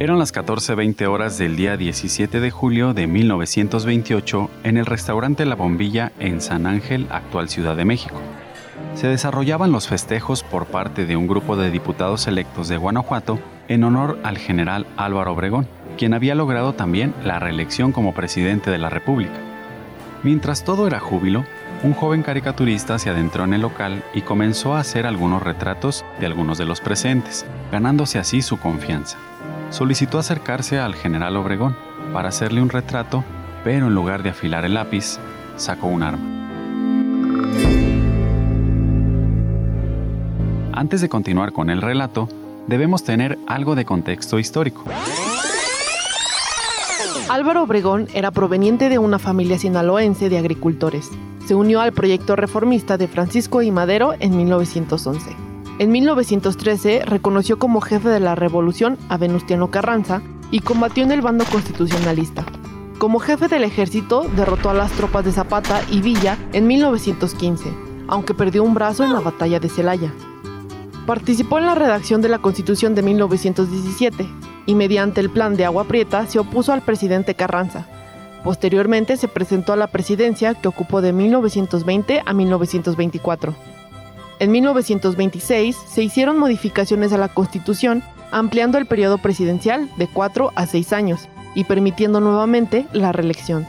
Eran las 14.20 horas del día 17 de julio de 1928 en el restaurante La Bombilla en San Ángel, actual Ciudad de México. Se desarrollaban los festejos por parte de un grupo de diputados electos de Guanajuato en honor al general Álvaro Obregón, quien había logrado también la reelección como presidente de la República. Mientras todo era júbilo, un joven caricaturista se adentró en el local y comenzó a hacer algunos retratos de algunos de los presentes, ganándose así su confianza solicitó acercarse al general Obregón para hacerle un retrato, pero en lugar de afilar el lápiz, sacó un arma. Antes de continuar con el relato, debemos tener algo de contexto histórico. Álvaro Obregón era proveniente de una familia sinaloense de agricultores. Se unió al proyecto reformista de Francisco y Madero en 1911. En 1913 reconoció como jefe de la revolución a Venustiano Carranza y combatió en el bando constitucionalista. Como jefe del ejército derrotó a las tropas de Zapata y Villa en 1915, aunque perdió un brazo en la batalla de Celaya. Participó en la redacción de la Constitución de 1917 y mediante el plan de Agua Prieta se opuso al presidente Carranza. Posteriormente se presentó a la presidencia que ocupó de 1920 a 1924. En 1926 se hicieron modificaciones a la Constitución, ampliando el periodo presidencial de 4 a 6 años y permitiendo nuevamente la reelección.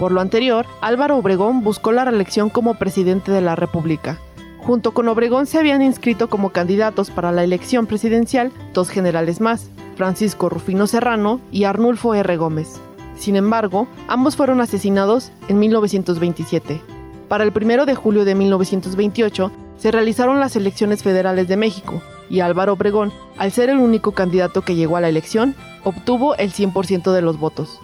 Por lo anterior, Álvaro Obregón buscó la reelección como presidente de la República. Junto con Obregón se habían inscrito como candidatos para la elección presidencial dos generales más, Francisco Rufino Serrano y Arnulfo R. Gómez. Sin embargo, ambos fueron asesinados en 1927. Para el 1 de julio de 1928 se realizaron las elecciones federales de México y Álvaro Obregón, al ser el único candidato que llegó a la elección, obtuvo el 100% de los votos.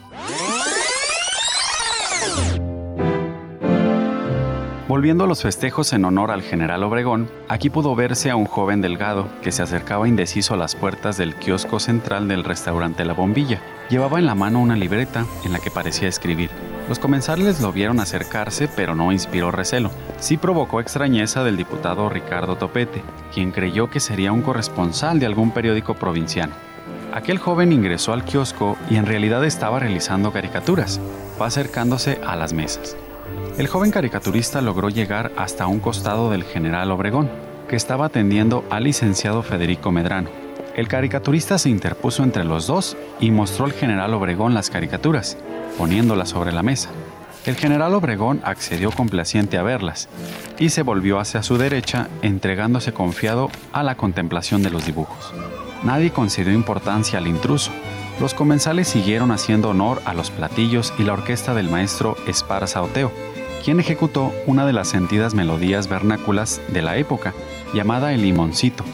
Volviendo a los festejos en honor al general Obregón, aquí pudo verse a un joven delgado que se acercaba indeciso a las puertas del kiosco central del restaurante La Bombilla. Llevaba en la mano una libreta en la que parecía escribir. Los comensales lo vieron acercarse, pero no inspiró recelo. Sí provocó extrañeza del diputado Ricardo Topete, quien creyó que sería un corresponsal de algún periódico provinciano. Aquel joven ingresó al kiosco y en realidad estaba realizando caricaturas. Fue acercándose a las mesas. El joven caricaturista logró llegar hasta un costado del general Obregón, que estaba atendiendo al licenciado Federico Medrano. El caricaturista se interpuso entre los dos y mostró al general Obregón las caricaturas, poniéndolas sobre la mesa. El general Obregón accedió complaciente a verlas y se volvió hacia su derecha, entregándose confiado a la contemplación de los dibujos. Nadie concedió importancia al intruso. Los comensales siguieron haciendo honor a los platillos y la orquesta del maestro Esparza Oteo, quien ejecutó una de las sentidas melodías vernáculas de la época, llamada El Limoncito,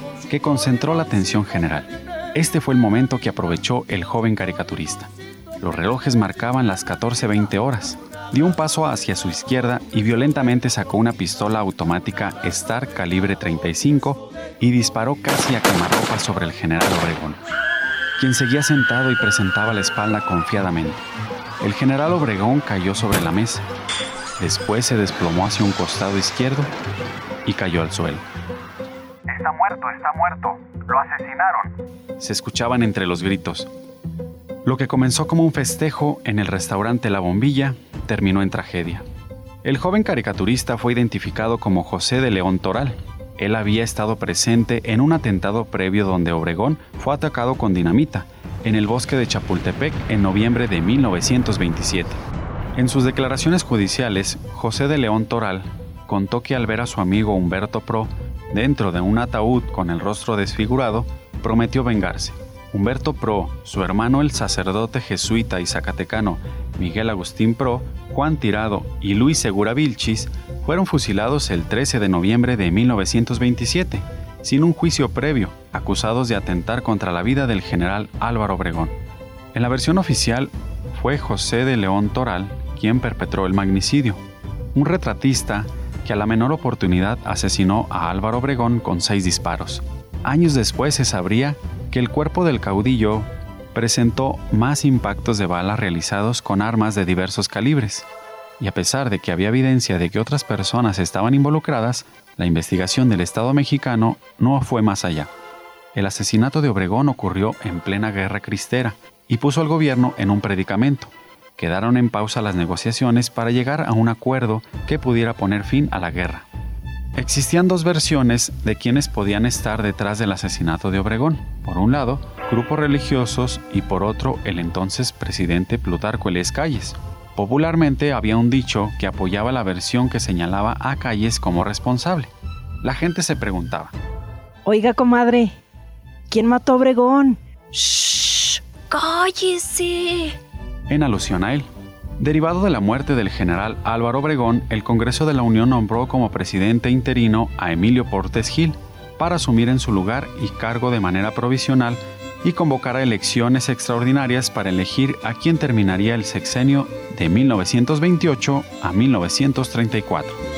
concentró la atención general. Este fue el momento que aprovechó el joven caricaturista. Los relojes marcaban las 14.20 horas. Dio un paso hacia su izquierda y violentamente sacó una pistola automática Star calibre 35 y disparó casi a quemarropa sobre el general Obregón, quien seguía sentado y presentaba la espalda confiadamente. El general Obregón cayó sobre la mesa. Después se desplomó hacia un costado izquierdo y cayó al suelo. Está muerto. Lo asesinaron. Se escuchaban entre los gritos. Lo que comenzó como un festejo en el restaurante La Bombilla terminó en tragedia. El joven caricaturista fue identificado como José de León Toral. Él había estado presente en un atentado previo donde Obregón fue atacado con dinamita en el bosque de Chapultepec en noviembre de 1927. En sus declaraciones judiciales, José de León Toral contó que al ver a su amigo Humberto Pro dentro de un ataúd con el rostro desfigurado, prometió vengarse. Humberto Pro, su hermano el sacerdote jesuita y zacatecano Miguel Agustín Pro, Juan Tirado y Luis Segura Vilchis fueron fusilados el 13 de noviembre de 1927, sin un juicio previo, acusados de atentar contra la vida del general Álvaro Obregón. En la versión oficial, fue José de León Toral quien perpetró el magnicidio, un retratista que a la menor oportunidad asesinó a Álvaro Obregón con seis disparos. Años después se sabría que el cuerpo del caudillo presentó más impactos de bala realizados con armas de diversos calibres, y a pesar de que había evidencia de que otras personas estaban involucradas, la investigación del Estado mexicano no fue más allá. El asesinato de Obregón ocurrió en plena guerra cristera y puso al gobierno en un predicamento. Quedaron en pausa las negociaciones para llegar a un acuerdo que pudiera poner fin a la guerra. Existían dos versiones de quienes podían estar detrás del asesinato de Obregón. Por un lado, grupos religiosos y por otro, el entonces presidente Plutarco Elias Calles. Popularmente había un dicho que apoyaba la versión que señalaba a Calles como responsable. La gente se preguntaba: Oiga, comadre, ¿quién mató a Obregón? ¡Shh! ¡Cállese! En alusión a él. Derivado de la muerte del general Álvaro Obregón, el Congreso de la Unión nombró como presidente interino a Emilio Portes Gil para asumir en su lugar y cargo de manera provisional y convocar a elecciones extraordinarias para elegir a quien terminaría el sexenio de 1928 a 1934.